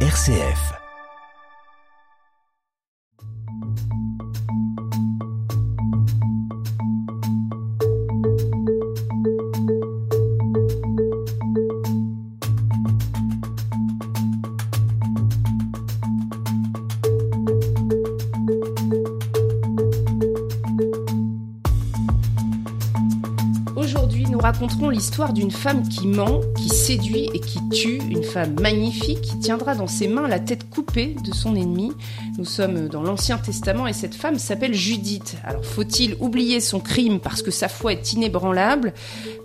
RCF. L'histoire d'une femme qui ment, qui séduit et qui tue, une femme magnifique qui tiendra dans ses mains la tête coupée de son ennemi. Nous sommes dans l'Ancien Testament et cette femme s'appelle Judith. Alors faut-il oublier son crime parce que sa foi est inébranlable?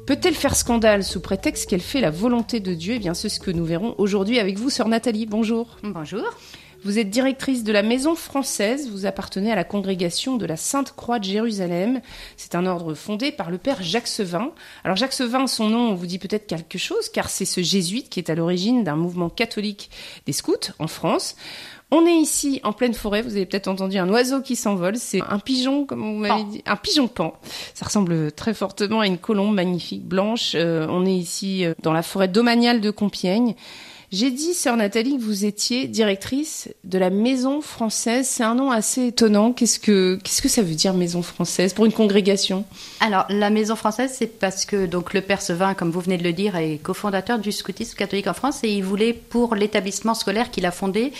Peut-elle faire scandale sous prétexte qu'elle fait la volonté de Dieu? Eh bien c'est ce que nous verrons aujourd'hui avec vous, sœur Nathalie. Bonjour. Bonjour. Vous êtes directrice de la Maison française, vous appartenez à la congrégation de la Sainte Croix de Jérusalem. C'est un ordre fondé par le père Jacques Sevin. Alors Jacques Sevin, son nom vous dit peut-être quelque chose, car c'est ce jésuite qui est à l'origine d'un mouvement catholique des scouts en France. On est ici en pleine forêt, vous avez peut-être entendu un oiseau qui s'envole, c'est un pigeon, comme vous m'avez dit, un pigeon pan. Ça ressemble très fortement à une colombe magnifique blanche. Euh, on est ici euh, dans la forêt domaniale de Compiègne. J'ai dit, sœur Nathalie, que vous étiez directrice de la Maison française. C'est un nom assez étonnant. Qu'est-ce que, qu'est-ce que ça veut dire Maison française pour une congrégation? Alors, la Maison française, c'est parce que donc le père Sevin, comme vous venez de le dire, est cofondateur du scoutisme catholique en France et il voulait, pour l'établissement scolaire qu'il a fondé,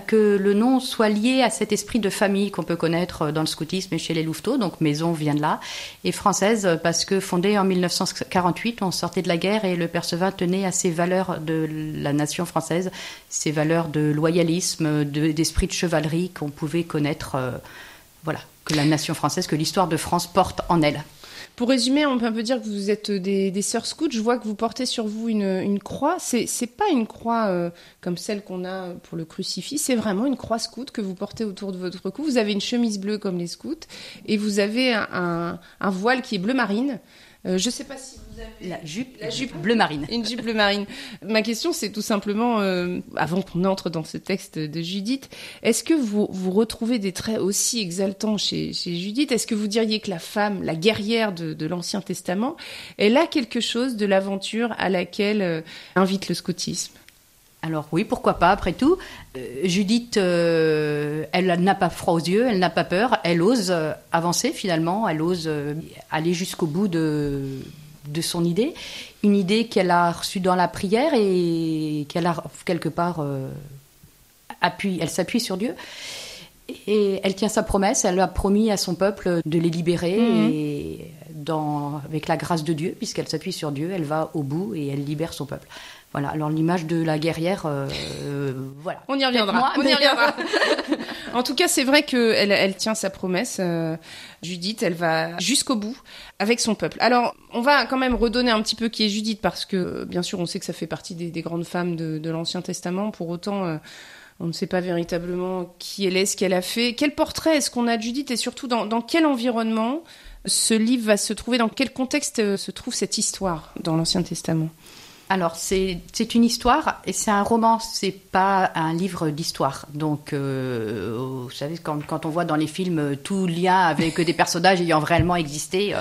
que le nom soit lié à cet esprit de famille qu'on peut connaître dans le scoutisme et chez les Louveteaux, donc maison vient de là, et française parce que fondée en 1948, on sortait de la guerre et le Percevin tenait à ces valeurs de la nation française, ces valeurs de loyalisme, d'esprit de, chevalerie qu'on pouvait connaître, euh, voilà, que la nation française, que l'histoire de France porte en elle. Pour résumer, on peut un peu dire que vous êtes des, des sœurs scouts. Je vois que vous portez sur vous une, une croix. C'est, c'est pas une croix euh, comme celle qu'on a pour le crucifix. C'est vraiment une croix scout que vous portez autour de votre cou. Vous avez une chemise bleue comme les scouts et vous avez un, un voile qui est bleu marine. Euh, je ne sais pas si vous avez la jupe, la jupe bleu marine. Une jupe bleu marine. Ma question, c'est tout simplement, euh, avant qu'on entre dans ce texte de Judith, est-ce que vous, vous retrouvez des traits aussi exaltants chez, chez Judith? Est-ce que vous diriez que la femme, la guerrière de, de l'Ancien Testament, elle a quelque chose de l'aventure à laquelle euh, invite le scoutisme? Alors oui, pourquoi pas, après tout. Euh, Judith, euh, elle n'a pas froid aux yeux, elle n'a pas peur, elle ose euh, avancer finalement, elle ose aller jusqu'au bout de, de son idée. Une idée qu'elle a reçue dans la prière et qu'elle a quelque part appuie, elle s'appuie sur Dieu. Et elle tient sa promesse, elle a promis à son peuple de les libérer mhm. et dans, avec la grâce de Dieu, puisqu'elle s'appuie sur Dieu, elle va au bout et elle libère son peuple. Voilà, alors l'image de la guerrière, euh, euh, voilà. On y reviendra. on y reviendra. en tout cas, c'est vrai qu'elle elle tient sa promesse. Euh, Judith, elle va jusqu'au bout avec son peuple. Alors, on va quand même redonner un petit peu qui est Judith, parce que bien sûr, on sait que ça fait partie des, grandes femmes de, l'Ancien Testament. Pour autant, on ne sait pas véritablement qui elle est, ce qu'elle a fait. Quel portrait est-ce qu'on a de Judith et surtout dans, dans quel environnement ce livre va se trouver? Dans quel contexte se trouve cette histoire dans l'Ancien Testament? Alors, c'est une histoire et c'est un roman, c'est pas un livre d'histoire. Donc, euh, vous savez, quand, on voit dans les films euh, tout lien avec des personnages ayant réellement existé, euh,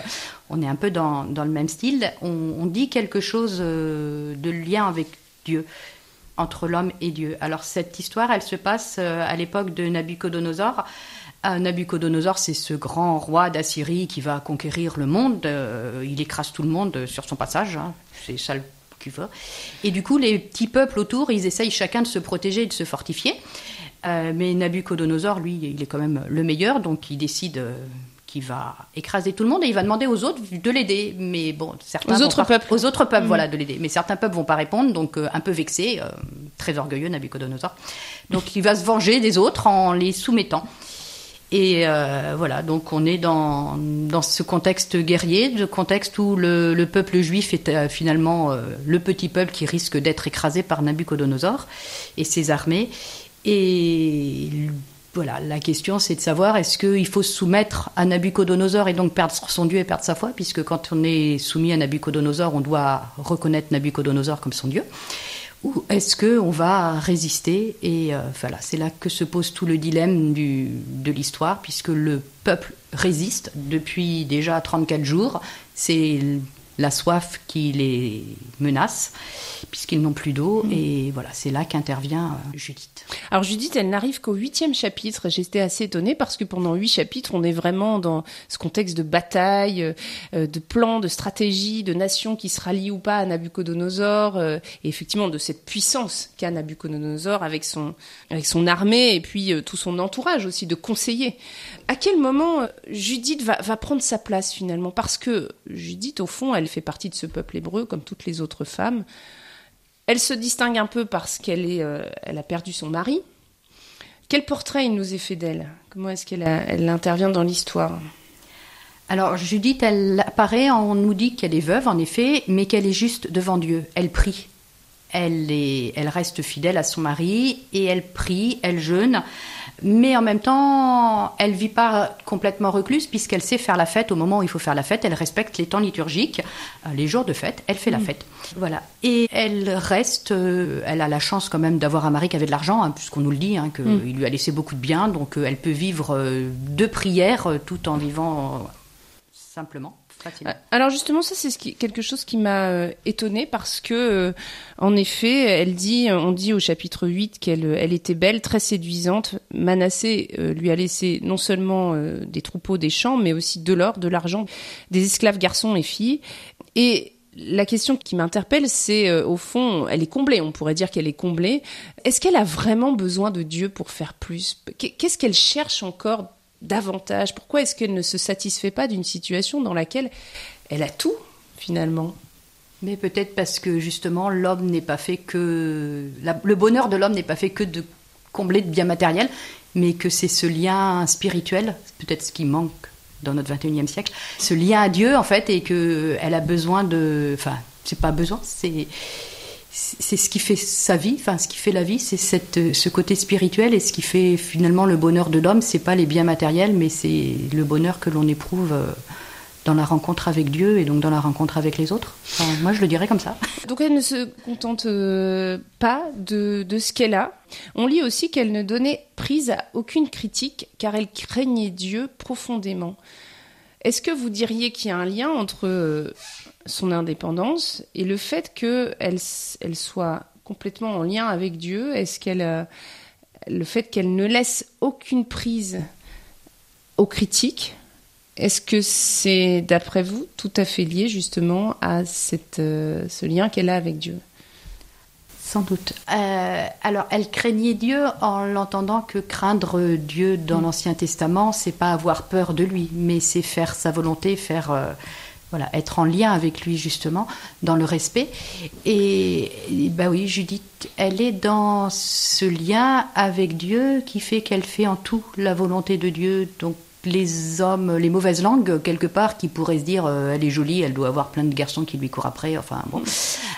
on est un peu dans, le même style. On, dit quelque chose de lien avec Dieu, entre l'homme et Dieu. Alors, cette histoire, elle se passe à l'époque de Nabucodonosor. Nabucodonosor, c'est ce grand roi d'Assyrie qui va conquérir le monde. il écrase tout le monde sur son passage. Hein. C'est ça le et du coup, les petits peuples autour, ils essayent chacun de se protéger et de se fortifier. Euh, mais Nabucodonosor, lui, il est quand même le meilleur, donc il décide euh, qu'il va écraser tout le monde et il va demander aux autres de l'aider. Mais bon, certains aux autres peuples, aux autres peuples, mmh. voilà, de l'aider. Mais certains peuples vont pas répondre, donc euh, un peu vexé, très orgueilleux Nabucodonosor. Donc il va se venger des autres en les soumettant. Et euh, voilà, donc on est dans, dans ce contexte guerrier, ce contexte où le, le peuple juif est euh, finalement euh, le petit peuple qui risque d'être écrasé par Nabucodonosor et ses armées. Et voilà, la question c'est de savoir est-ce qu'il faut se soumettre à Nabucodonosor et donc perdre son Dieu et perdre sa foi, puisque quand on est soumis à Nabucodonosor, on doit reconnaître Nabucodonosor comme son Dieu ou est-ce qu'on va résister Et euh, voilà, c'est là que se pose tout le dilemme de l'histoire, puisque le peuple résiste depuis déjà 34 jours. C'est la soif qui les menace, puisqu'ils n'ont plus d'eau. Mm. Et voilà, c'est là qu'intervient euh, Judith. Alors Judith, elle n'arrive qu'au huitième chapitre. J'étais assez étonnée parce que pendant huit chapitres, on est vraiment dans ce contexte de bataille, euh, de plans, de stratégie, de nations qui se rallient ou pas à Nabucodonosor, euh, et effectivement de cette puissance qu'a Nabucodonosor avec son, avec son armée et puis tout son entourage aussi de conseillers. À quel moment Judith va, va prendre sa place finalement? Parce que Judith, au fond, elle elle fait partie de ce peuple hébreu comme toutes les autres femmes. Elle se distingue un peu parce qu'elle est, euh, elle a perdu son mari. Quel portrait il nous est fait d'elle? Comment est-ce qu'elle elle intervient dans l'histoire? Alors Judith, elle apparaît, on nous dit qu'elle est veuve en effet, mais qu'elle est juste devant Dieu. Elle prie. Elle, est, elle reste fidèle à son mari et elle prie, elle jeûne mais en même temps, elle vit pas complètement recluse puisqu'elle sait faire la fête au moment où il faut faire la fête. Elle respecte les temps liturgiques, euh, les jours de fête. Elle fait la mm. fête, voilà. Et elle reste. Euh, elle a la chance quand même d'avoir un mari qui avait de l'argent, hein, puisqu'on nous le dit, hein, qu'il mm. lui a laissé beaucoup de biens, donc euh, elle peut vivre de prières tout en vivant simplement. Euh, alors justement, ça c'est quelque chose qui m'a euh, étonnée parce que, euh, en effet, elle dit, on dit au chapitre 8 qu'elle elle était belle, très séduisante. Manassé lui a laissé non seulement des troupeaux, des champs, mais aussi de l'or, de l'argent, des esclaves garçons et filles. Et la question qui m'interpelle, c'est au fond, elle est comblée, on pourrait dire qu'elle est comblée. Est-ce qu'elle a vraiment besoin de Dieu pour faire plus? Qu'est-ce qu'elle cherche encore davantage. Pourquoi est-ce qu'elle ne se satisfait pas d'une situation dans laquelle elle a tout finalement? Mais peut-être parce que justement l'homme n'est pas fait que le bonheur de l'homme n'est pas fait que de combler de biens matériels, mais que c'est ce lien spirituel, peut-être ce qui manque dans notre 21e siècle, ce lien à Dieu en fait, et que elle a besoin de, enfin c'est pas besoin, c'est c'est ce qui fait sa vie, enfin ce qui fait la vie, c'est cette ce côté spirituel et ce qui fait finalement le bonheur de l'homme, c'est pas les biens matériels, mais c'est le bonheur que l'on éprouve euh, dans la rencontre avec Dieu et donc dans la rencontre avec les autres. moi, je le dirais comme ça. Donc elle ne se contente euh, pas de, de ce qu'elle a. On lit aussi qu'elle ne donnait prise à aucune critique car elle craignait Dieu profondément. Est-ce que vous diriez qu'il y a un lien entre euh, son indépendance et le fait qu'elle elle soit complètement en lien avec Dieu Est-ce qu'elle euh, le fait qu'elle ne laisse aucune prise aux critiques Est-ce que c'est, d'après vous, tout à fait lié justement à cette, euh, ce lien qu'elle a avec Dieu? Sans doute. Euh, alors, elle craignait Dieu en l'entendant que craindre Dieu dans mm. l'Ancien Testament, c'est pas avoir peur de lui, mais c'est faire sa volonté, faire euh, voilà, être en lien avec lui justement, dans le respect. Et, bah oui, Judith, elle est dans ce lien avec Dieu qui fait qu'elle fait en tout la volonté de Dieu. Donc les hommes, les mauvaises langues, quelque part, qui pourraient se dire euh, elle est jolie, elle doit avoir plein de garçons qui lui courent après, enfin bon. ou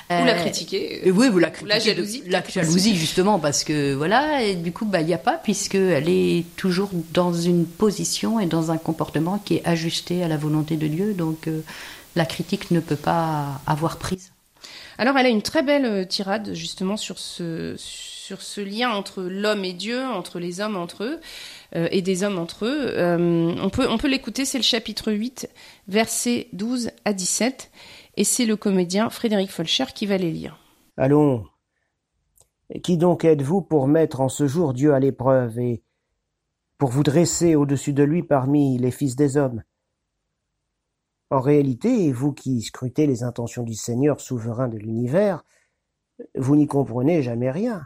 la euh, critiquer. oui, ou la, la jalousie. la jalousie, justement, parce que voilà, et du coup, bah, il n'y a pas, puisqu'elle est toujours dans une position et dans un comportement qui est ajusté à la volonté de Dieu, donc euh, la critique ne peut pas avoir prise. Alors, elle a une très belle tirade, justement, sur ce, sur ce lien entre l'homme et Dieu, entre les hommes entre eux. Euh, et des hommes entre eux. Euh, on peut, on peut l'écouter, c'est le chapitre 8, versets 12 à 17, et c'est le comédien Frédéric Folcher qui va les lire. Allons. Qui donc êtes-vous pour mettre en ce jour Dieu à l'épreuve et pour vous dresser au-dessus de lui parmi les fils des hommes? En réalité, vous qui scrutez les intentions du Seigneur souverain de l'univers, vous n'y comprenez jamais rien.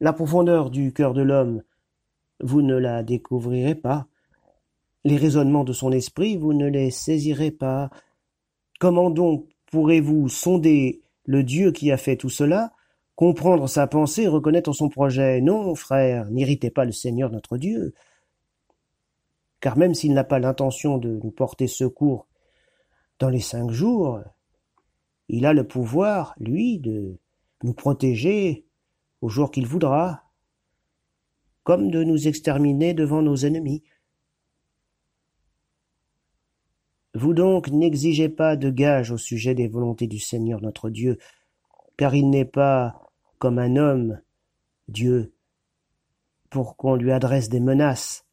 La profondeur du cœur de l'homme vous ne la découvrirez pas. Les raisonnements de son esprit, vous ne les saisirez pas. Comment donc pourrez-vous sonder le Dieu qui a fait tout cela, comprendre sa pensée, reconnaître son projet? Non, frère, n'irritez pas le Seigneur notre Dieu. Car même s'il n'a pas l'intention de nous porter secours dans les cinq jours, il a le pouvoir, lui, de nous protéger au jour qu'il voudra, comme de nous exterminer devant nos ennemis. Vous donc n'exigez pas de gage au sujet des volontés du Seigneur notre Dieu, car il n'est pas comme un homme, Dieu, pour qu'on lui adresse des menaces.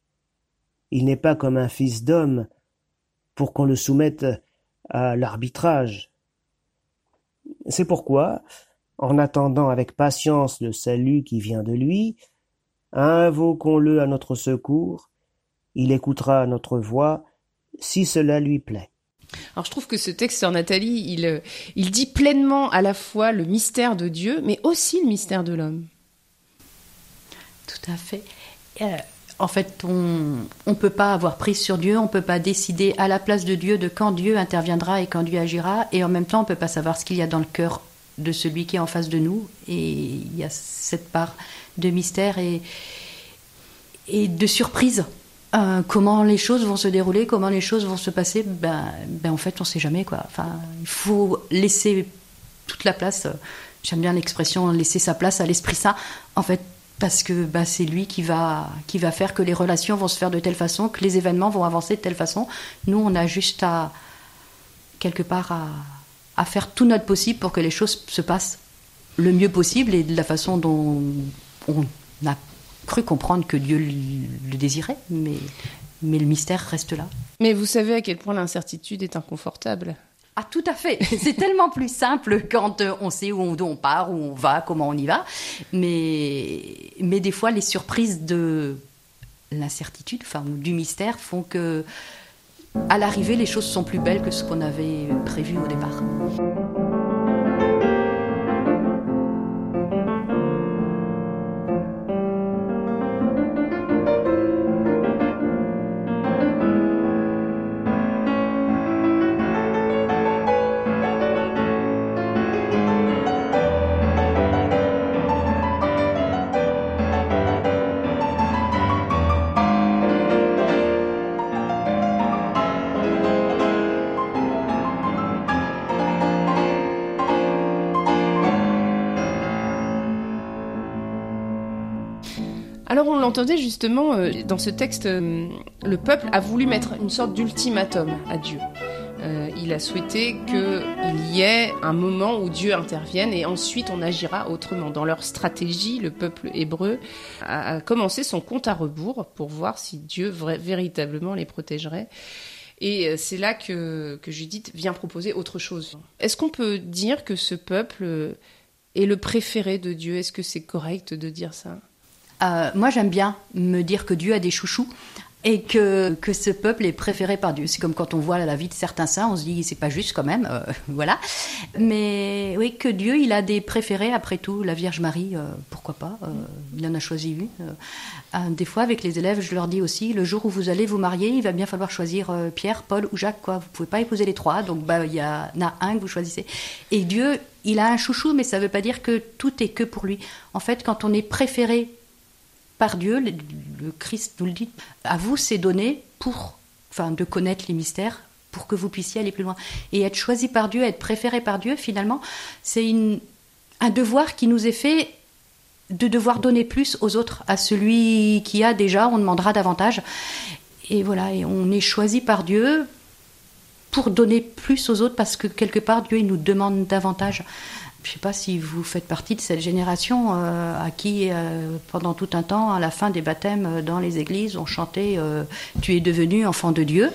Il n'est pas comme un fils d'homme, pour qu'on le soumette à l'arbitrage. C'est pourquoi, en attendant avec patience le salut qui vient de lui, invoquons-le à notre secours, il écoutera notre voix si cela lui plaît. Alors je trouve que ce texte sur Nathalie, il, euh, il dit pleinement à la fois le mystère de Dieu, mais aussi le mystère de l'homme. Tout à fait. Euh, en fait, on ne peut pas avoir prise sur Dieu, on ne peut pas décider à la place de Dieu de quand Dieu interviendra et quand Dieu agira, et en même temps, on ne peut pas savoir ce qu'il y a dans le cœur de celui qui est en face de nous, et il y a cette part de mystère et, et de surprise. Euh, comment les choses vont se dérouler, comment les choses vont se passer, ben, ben en fait, on ne sait jamais. Quoi. Enfin, il faut laisser toute la place, j'aime bien l'expression, laisser sa place à l'Esprit Saint. En fait, parce que bah, c'est lui qui va, qui va faire que les relations vont se faire de telle façon, que les événements vont avancer de telle façon. Nous, on a juste à, quelque part, à, à faire tout notre possible pour que les choses se passent le mieux possible et de la façon dont on a cru comprendre que Dieu le désirait, mais, mais le mystère reste là. Mais vous savez à quel point l'incertitude est inconfortable. Ah, tout à fait. C'est tellement plus simple quand euh, on sait où on, part, où on va, comment on y va. Mais, mais des fois, les surprises de l'incertitude, enfin, du mystère, font que, à l'arrivée, les choses sont plus belles que ce qu'on avait prévu au départ. L'entendait justement euh, dans ce texte, euh, le peuple a voulu mettre une sorte d'ultimatum à Dieu. Euh, il a souhaité qu'il y ait un moment où Dieu intervienne et ensuite on agira autrement. Dans leur stratégie, le peuple hébreu a, commencé son compte à rebours pour voir si Dieu véritablement les protégerait. Et c'est là que, que Judith vient proposer autre chose. Est-ce qu'on peut dire que ce peuple est le préféré de Dieu? Est-ce que c'est correct de dire ça? Euh, moi, j'aime bien me dire que Dieu a des chouchous et que, que ce peuple est préféré par Dieu. C'est comme quand on voit la vie de certains saints, on se dit c'est pas juste quand même, euh, voilà. Mais oui, que Dieu, il a des préférés après tout. La Vierge Marie, euh, pourquoi pas Il en a choisi une. des fois, avec les élèves, je leur dis aussi le jour où vous allez vous marier, il va bien falloir choisir Pierre, Paul ou Jacques. Quoi. Vous pouvez pas épouser les trois, donc bah il y en a un que vous choisissez. Et Dieu, il a un chouchou, mais ça veut pas dire que tout est que pour lui. En fait, quand on est préféré par Dieu, le, Christ nous le dit, à vous c'est donné pour, enfin, de connaître les mystères, pour que vous puissiez aller plus loin. Et être choisi par Dieu, être préféré par Dieu, finalement, c'est un devoir qui nous est fait de devoir donner plus aux autres. À celui qui a déjà, on demandera davantage. Et voilà, et on est choisi par Dieu pour donner plus aux autres parce que quelque part, Dieu, il nous demande davantage. Je ne sais pas si vous faites partie de cette génération euh, à qui, euh, pendant tout un temps, à la fin des baptêmes euh, dans les églises, on chantait Tu es devenu enfant de Dieu.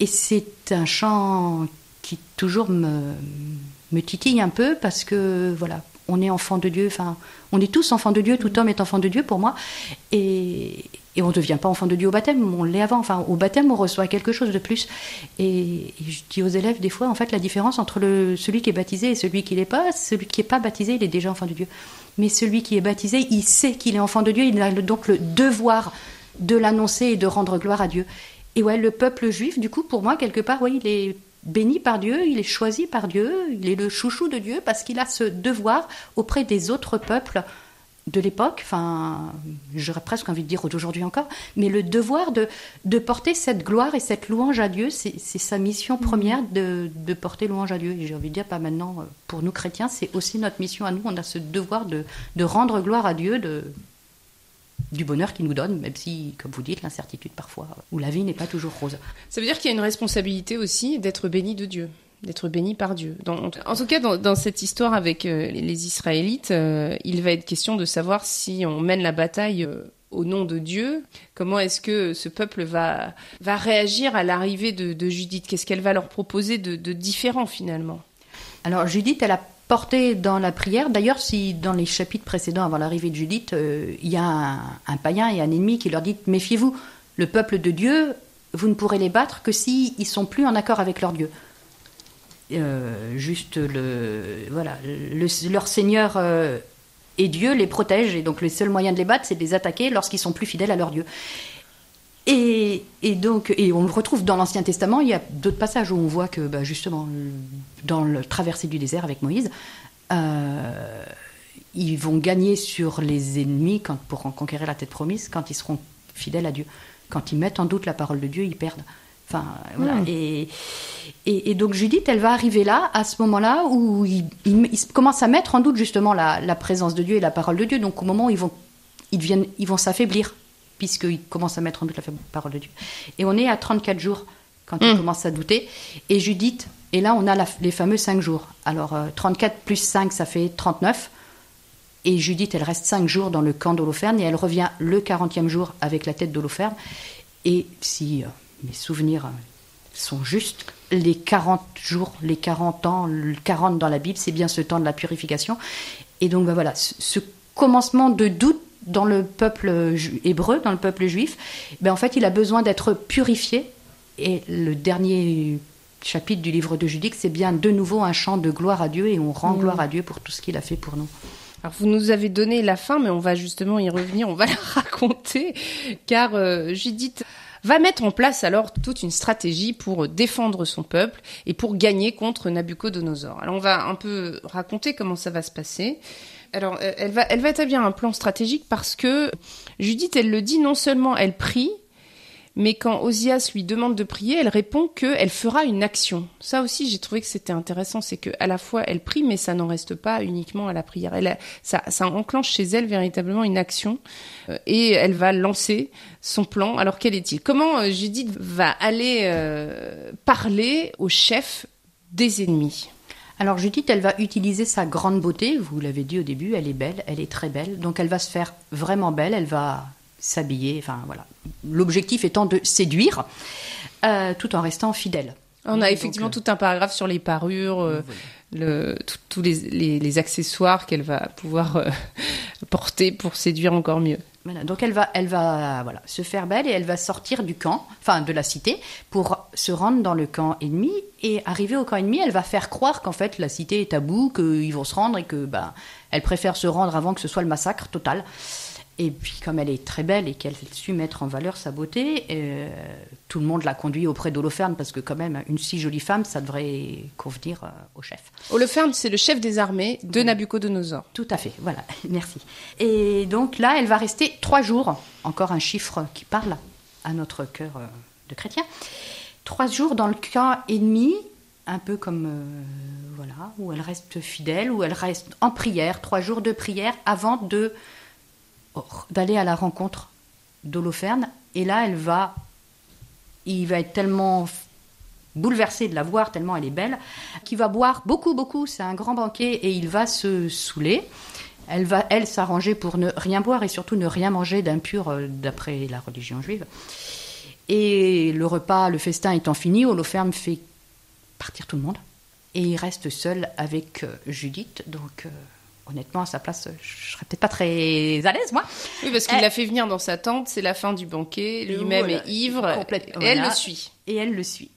Et c'est un chant qui toujours me, me titille un peu parce que, voilà, on est enfant de Dieu, enfin, on est tous enfants de Dieu, tout homme est enfant de Dieu pour moi. Et, et on ne devient pas enfant de Dieu au baptême, on l'est avant. Enfin, au baptême, on reçoit quelque chose de plus. Et, je dis aux élèves, des fois, en fait, la différence entre celui qui est baptisé et celui qui l'est pas, celui qui n'est pas baptisé, il est déjà enfant de Dieu. Mais celui qui est baptisé, il sait qu'il est enfant de Dieu, il a donc le devoir de l'annoncer et de rendre gloire à Dieu. Et ouais, le peuple juif, du coup, pour moi, quelque part, oui, il est béni par Dieu, il est choisi par Dieu, il est le chouchou de Dieu parce qu'il a ce devoir auprès des autres peuples de l'époque, enfin, j'aurais presque envie de dire d'aujourd'hui encore, mais le devoir de, de porter cette gloire et cette louange à Dieu, c'est sa mission première de, de porter louange à Dieu. Et j'ai envie de dire, pas maintenant, euh, pour nous chrétiens, c'est aussi notre mission à nous. On a ce devoir de, de rendre gloire à Dieu, de, du bonheur qu'il nous donne, même si, comme vous dites, l'incertitude parfois, ou la vie n'est pas toujours rose. Ça veut dire qu'il y a une responsabilité aussi d'être béni de Dieu d'être béni par Dieu. en tout cas, dans, cette histoire avec euh, les Israélites, euh, il va être question de savoir si on mène la bataille euh, au nom de Dieu. Comment est-ce que ce peuple va, va réagir à l'arrivée de, Judith? Qu'est-ce qu'elle va leur proposer de, différent finalement? Alors Judith, elle a porté dans la prière, d'ailleurs si dans les chapitres précédents avant l'arrivée de Judith, euh, il y a un, païen et un ennemi qui leur dit méfiez-vous, le peuple de Dieu, vous ne pourrez les battre que s'ils ne sont plus en accord avec leur Dieu. Euh, juste le voilà leur Seigneur euh, et Dieu les protège et donc le seul moyen de les battre c'est de les attaquer lorsqu'ils sont plus fidèles à leur Dieu. Et, donc et on le retrouve dans l'Ancien Testament. Il y a d'autres passages où on voit que bah, justement dans le traversée du désert avec Moïse. Euh, ils vont gagner sur les ennemis quand, pour en conquérir la tête promise quand ils seront fidèles à Dieu. Quand ils mettent en doute la parole de Dieu, ils perdent. Enfin, voilà. Et, et, donc Judith, elle va arriver là, à ce moment-là, où ils il, commencent à mettre en doute justement la, présence de Dieu et la parole de Dieu. Donc au moment où ils vont, ils deviennent, ils vont s'affaiblir, puisqu'ils commencent à mettre en doute la parole de Dieu. Et on est à 34 jours quand ils hmm. commencent à douter. Et Judith, et là on a les fameux 5 jours. Alors 34 euh, plus 5, ça fait 39. Et Judith, elle reste 5 jours dans le camp d'Holoferne et elle revient le 40e jour avec la tête d'Holoferne. Et si euh, mes souvenirs sont justes, les 40 jours, les 40 ans, le 40 dans la Bible, c'est bien ce temps de la purification. Et donc ben voilà, ce commencement de doute dans le peuple hébreu, dans le peuple juif, ben en fait, il a besoin d'être purifié. Et le dernier chapitre du livre de Judith, c'est bien de nouveau un chant de gloire à Dieu et on rend mmh. gloire à Dieu pour tout ce qu'il a fait pour nous. Alors vous nous avez donné la fin, mais on va justement y revenir, on va la raconter, car euh, Judith va mettre en place alors toute une stratégie pour défendre son peuple et pour gagner contre Nabucodonosor. Alors on va un peu raconter comment ça va se passer. Alors euh, elle va, établir un plan stratégique parce que Judith, elle le dit, non seulement elle prie, mais quand Osias lui demande de prier, elle répond qu'elle fera une action. Ça aussi, j'ai trouvé que c'était intéressant, c'est qu'à la fois elle prie, mais ça n'en reste pas uniquement à la prière. Elle ça, enclenche chez elle véritablement une action euh, et elle va lancer son plan. Alors quel est-il? Comment euh, Judith va aller parler au chef des ennemis? Alors Judith, elle va utiliser sa grande beauté, vous l'avez dit au début, elle est belle, elle est très belle, donc elle va se faire vraiment belle, elle va s'habiller, enfin voilà. L'objectif étant de séduire euh, tout en restant fidèle. On a effectivement euh, tout un paragraphe sur les parures, euh, tous les, accessoires qu'elle va pouvoir porter pour séduire encore mieux. Donc elle va, elle va voilà, se faire belle et elle va sortir du camp, enfin de la cité, pour se rendre dans le camp ennemi. Et arriver au camp ennemi, elle va faire croire qu'en fait la cité est à bout, qu'ils vont se rendre et que ben, elle préfère se rendre avant que ce soit le massacre total. Et puis, comme elle est très belle et qu'elle su mettre en valeur sa beauté, euh, tout le monde l'a conduit auprès d'Holoferne parce que, quand même, une si jolie femme, ça devrait convenir euh, au chef. Holoferne, c'est le chef des armées de Nabucodonosor. Tout à fait, voilà, merci. Et donc là, elle va rester trois jours, encore un chiffre qui parle à notre cœur euh, de chrétien. Trois jours dans le camp ennemi, un peu comme voilà, où elle reste fidèle, où elle reste en prière, trois jours de prière avant de d'aller à la rencontre d'Holoferne. Et là, elle va, il va être tellement bouleversé de la voir, tellement elle est belle, qu'il va boire beaucoup, beaucoup. C'est un grand banquet et il va se saouler. Elle va, elle, s'arranger pour ne rien boire et surtout ne rien manger d'impur euh, d'après la religion juive. Et le repas, le festin étant fini, Holoferne fait partir tout le monde. Et il reste seul avec euh, Judith. Donc. Euh, honnêtement, à sa place, je serais peut-être pas très à l'aise, moi. Oui, parce qu'il l'a fait venir dans sa tente, c'est la fin du banquet, lui-même est ivre, et elle le suit. Et elle le suit.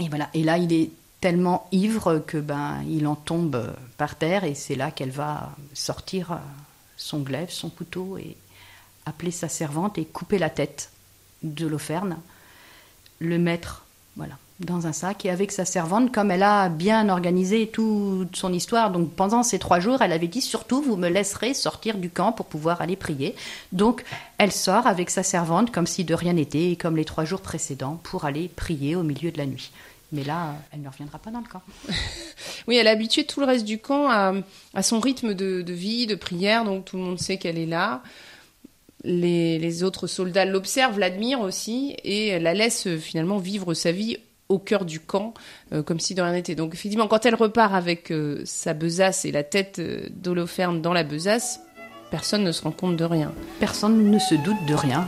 Et, voilà. Et là, il est tellement ivre que ben, il en tombe par terre, et c'est là qu'elle va sortir son glaive, son couteau, et appeler sa servante et couper la tête de le mettre, voilà, dans un sac et avec sa servante, comme elle a bien organisé toute son histoire. Donc pendant ces trois jours, elle avait dit surtout vous me laisserez sortir du camp pour pouvoir aller prier. Donc elle sort avec sa servante comme si de rien n'était, comme les trois jours précédents, pour aller prier au milieu de la nuit. Mais là, elle ne reviendra pas dans le camp. oui, elle a habitué tout le reste du camp à, son rythme de, vie, de prière, donc tout le monde sait qu'elle est là. Les, les autres soldats l'observent, l'admirent aussi, et la laissent finalement vivre sa vie au cœur du camp, euh, comme si de rien n'était. Donc effectivement, quand elle repart avec euh, sa besace et la tête euh, d'Holoferne dans la besace, personne ne se rend compte de rien. Personne ne se doute de rien.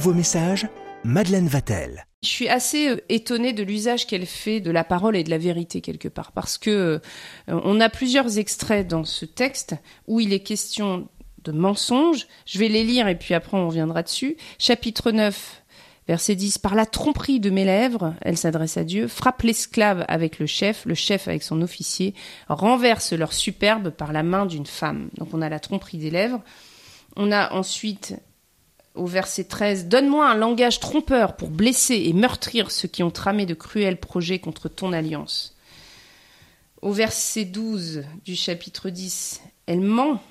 Nouveau message Madeleine Vatel. Je suis assez euh, étonnée de l'usage qu'elle fait de la parole et de la vérité quelque part, parce que euh, on a plusieurs extraits dans ce texte où il est question de mensonges. Je vais les lire et puis après on reviendra dessus. Chapitre 9, verset 10. Par la tromperie de mes lèvres, elle s'adresse à Dieu, frappe l'esclave avec le chef, le chef avec son officier, renverse leur superbe par la main d'une femme. Donc on a la tromperie des lèvres. On a ensuite au verset 13, Donne-moi un langage trompeur pour blesser et meurtrir ceux qui ont tramé de cruels projets contre ton alliance. Au verset 12 du chapitre 10, elle ment.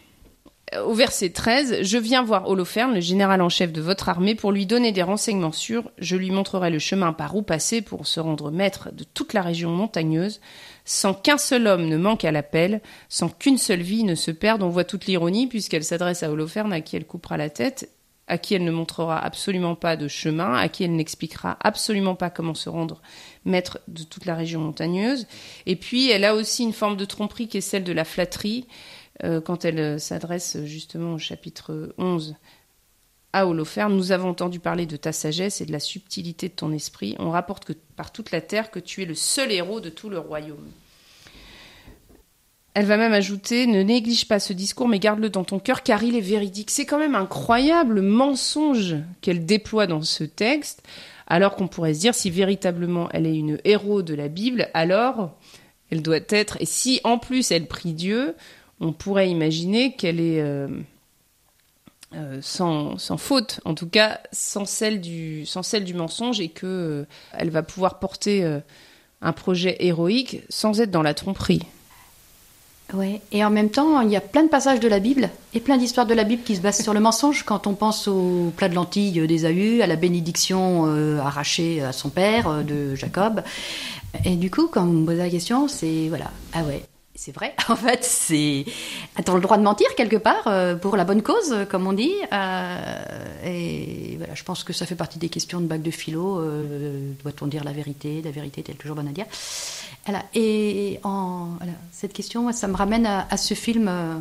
Au verset 13, Je viens voir Holoferne, le général en chef de votre armée, pour lui donner des renseignements sûrs. Je lui montrerai le chemin par où passer pour se rendre maître de toute la région montagneuse, sans qu'un seul homme ne manque à l'appel, sans qu'une seule vie ne se perde. On voit toute l'ironie, puisqu'elle s'adresse à Holoferne, à qui elle coupera la tête, à qui elle ne montrera absolument pas de chemin, à qui elle n'expliquera absolument pas comment se rendre maître de toute la région montagneuse. Et puis, elle a aussi une forme de tromperie qui est celle de la flatterie, euh, quand elle euh, s'adresse justement au chapitre 11 à Holoferne. Nous avons entendu parler de ta sagesse et de la subtilité de ton esprit. On rapporte que par toute la terre que tu es le seul héros de tout le royaume. Elle va même ajouter Ne néglige pas ce discours, mais garde-le dans ton cœur, car il est véridique. C'est quand même incroyable mensonge qu'elle déploie dans ce texte, alors qu'on pourrait se dire si véritablement elle est une héros de la Bible, alors elle doit être. Et si en plus elle prie Dieu, on pourrait imaginer qu'elle est euh, euh, sans, faute, en tout cas sans celle du, sans celle du mensonge, et que euh, elle va pouvoir porter euh, un projet héroïque sans être dans la tromperie. Ouais. Et en même temps, il y a plein de passages de la Bible et plein d'histoires de la Bible qui se basent sur le mensonge. Quand on pense au plat de lentilles d'Ésaü, à la bénédiction euh, arrachée à son père euh, de Jacob. Et du coup, quand vous me posez la question, c'est voilà, ah ouais, c'est vrai. En fait, c'est as le droit de mentir quelque part euh, pour la bonne cause, comme on dit. Euh, et voilà, je pense que ça fait partie des questions de bac de philo. Euh, Doit-on dire la vérité La vérité est-elle toujours bonne à dire? Et en, cette question, ça me ramène à, à ce film euh,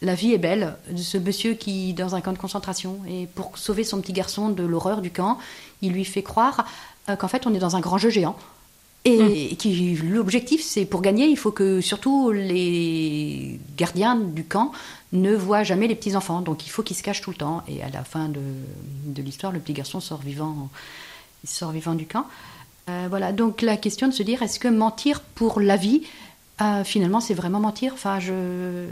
La vie est belle, de ce monsieur qui, dans un camp de concentration, et pour sauver son petit garçon de l'horreur du camp, il lui fait croire euh, qu'en fait, on est dans un grand jeu géant. Et qui l'objectif, c'est pour gagner, il faut que surtout les gardiens du camp ne voient jamais les petits enfants. Donc il faut qu'ils se cachent tout le temps. Et à la fin de, de l'histoire, le petit garçon sort vivant, il sort vivant du camp. Euh, voilà. Donc la question de se dire, est-ce que mentir pour la vie, euh, finalement, c'est vraiment mentir? Enfin, je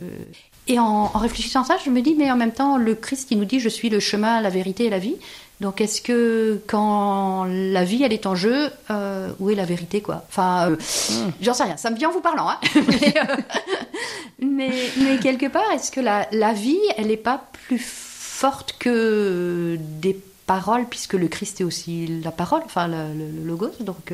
et en, en, réfléchissant à ça, je me dis, mais en même temps, le Christ, il nous dit, je suis le chemin, la vérité et la vie. Donc, est-ce que quand la vie, elle est en jeu, euh, où est la vérité, quoi? Enfin, euh, mmh. j'en sais rien. Ça me vient en vous parlant, hein mais, euh, mais, mais, quelque part, est-ce que la, la vie, elle n'est pas plus forte que des paroles, puisque le Christ est aussi la parole, enfin, le, le, le logos? Donc,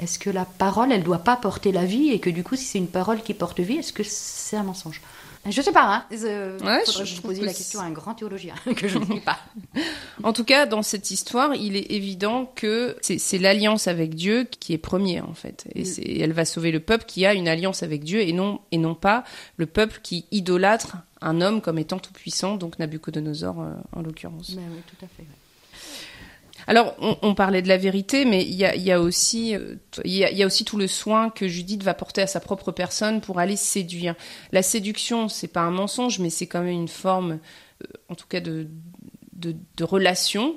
est-ce que la parole, elle doit pas porter la vie, et que du coup, si c'est une parole qui porte vie, est-ce que c'est un mensonge? Je sais pas, hein. Euh, ouais, je, je vous la question à un grand théologien, que je ne sais pas. en tout cas, dans cette histoire, il est évident que c'est l'alliance avec Dieu qui est première, en fait. Et, mm. elle va sauver le peuple qui a une alliance avec Dieu et non, et non pas le peuple qui idolâtre un homme comme étant tout puissant, donc Nabucodonosor euh, en l'occurrence. Ben oui, tout à fait. Ouais. Alors, on, parlait de la vérité, mais il y a, aussi, tout le soin que Judith va porter à sa propre personne pour aller séduire. La séduction, c'est pas un mensonge, mais c'est quand même une forme, euh, en tout cas, de, relation.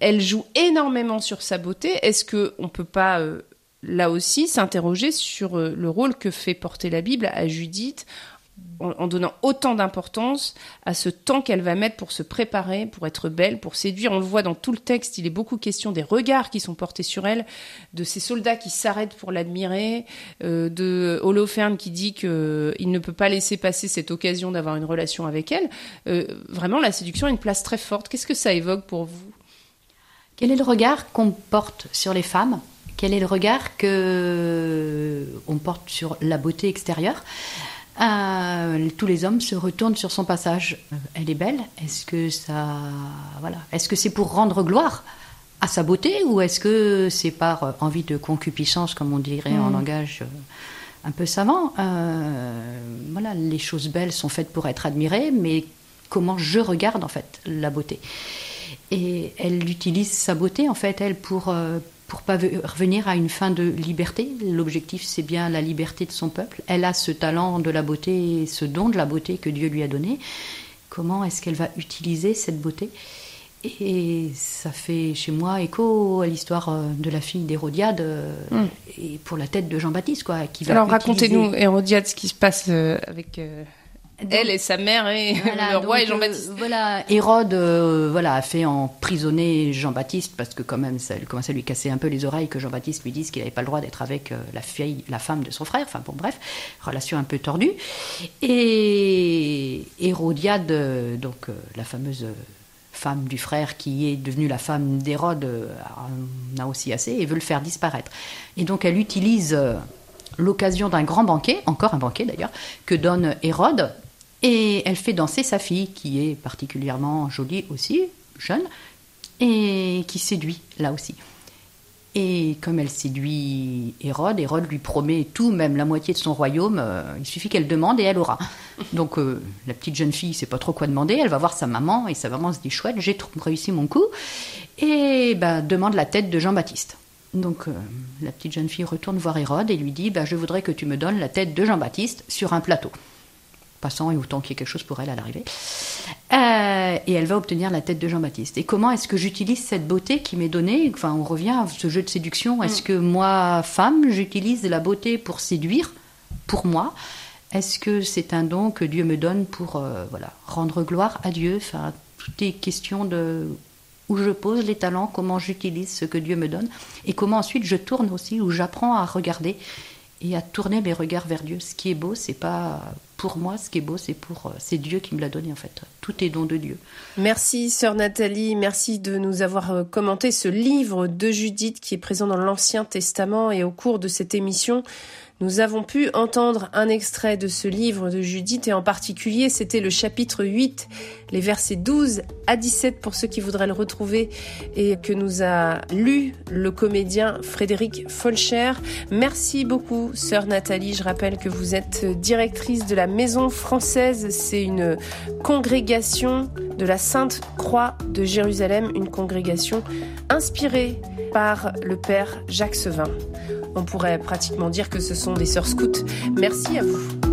Elle joue énormément sur sa beauté. Est-ce que on peut pas euh, là aussi s'interroger sur euh, le rôle que fait porter la Bible à Judith en, donnant autant d'importance à ce temps qu'elle va mettre pour se préparer, pour être belle, pour séduire. On le voit dans tout le texte, il est beaucoup question des regards qui sont portés sur elle, de ces soldats qui s'arrêtent pour l'admirer, euh, de Holoferne qui dit qu'il ne peut pas laisser passer cette occasion d'avoir une relation avec elle. Euh, vraiment, la séduction a une place très forte. Qu'est-ce que ça évoque pour vous? Quel est le regard qu'on porte sur les femmes? Quel est le regard que on porte sur la beauté extérieure? Euh, tous les hommes se retournent sur son passage. Elle est belle. Est-ce que ça, voilà, est-ce que c'est pour rendre gloire à sa beauté ou est-ce que c'est par envie de concupiscence, comme on dirait en mm. langage euh, un peu savant? Euh, Voilà, les choses belles sont faites pour être admirées, mais comment je regarde en fait la beauté? Et elle utilise sa beauté en fait, elle pour pour pas revenir à une fin de liberté. L'objectif, c'est bien la liberté de son peuple. Elle a ce talent de la beauté, ce don de la beauté que Dieu lui a donné. Comment est-ce qu'elle va utiliser cette beauté? Et ça fait chez moi écho à l'histoire euh, de la fille d'Hérodiade euh, hmm. et pour la tête de Jean-Baptiste, quoi. Qui Alors racontez-nous, Hérodiade, ce qui se passe euh, elle et sa mère et le roi et Jean-Baptiste. Euh, voilà, Hérode euh, voilà, a fait emprisonner Jean-Baptiste parce que quand même ça commençait à lui casser un peu les oreilles que Jean-Baptiste lui dise qu'il n'avait pas le droit d'être avec euh, la fille, la femme de son frère. Enfin bon, bref, relation un peu tordue. Et Hérodiade, donc la fameuse femme du frère qui est devenue la femme d'Hérode, en a aussi assez et veut le faire disparaître. Et donc elle utilise l'occasion d'un grand banquet, encore un banquet d'ailleurs, que donne Hérode et elle fait danser sa fille, qui est particulièrement jolie aussi, jeune, et qui séduit là aussi. Et comme elle séduit Hérode, Hérode lui promet tout, même la moitié de son royaume. Euh, il suffit qu'elle demande et elle aura. Donc euh, la petite jeune fille sait pas trop quoi demander. Elle va voir sa maman et sa maman se dit chouette, j'ai réussi mon coup. Et ben, demande la tête de Jean-Baptiste. Donc euh, la petite jeune fille retourne voir Hérode et lui dit ben, Je voudrais que tu me donnes la tête de Jean-Baptiste sur un plateau passant et autant qu'il y ait quelque chose pour elle à l'arrivée. Euh, et elle va obtenir la tête de Jean-Baptiste. Et comment est-ce que j'utilise cette beauté qui m'est donnée? Enfin, on revient à ce jeu de séduction. Est-ce mm. que moi, femme, j'utilise la beauté pour séduire, pour moi Est-ce que c'est un don que Dieu me donne pour euh, voilà, rendre gloire à Dieu? Enfin, tout est question de où je pose les talents, comment j'utilise ce que Dieu me donne, et comment ensuite je tourne aussi, où j'apprends à regarder et à tourner mes regards vers Dieu. Ce qui est beau, c'est pas pour moi, ce qui est beau, c'est pour euh, c'est Dieu qui me l'a donné en fait. Tout est don de Dieu. Merci sœur Nathalie, merci de nous avoir euh, commenté ce livre de Judith qui est présent dans l'Ancien Testament et au cours de cette émission, nous avons pu entendre un extrait de ce livre de Judith et en particulier c'était le chapitre 8, les versets 12 à 17 pour ceux qui voudraient le retrouver et que nous a lu le comédien Frédéric Folcher. Merci beaucoup sœur Nathalie, je rappelle que vous êtes directrice de la Maison française, c'est une congrégation de la Sainte Croix de Jérusalem, une congrégation inspirée par le père Jacques Sevin. On pourrait pratiquement dire que ce sont des sœurs scouts. Merci à vous.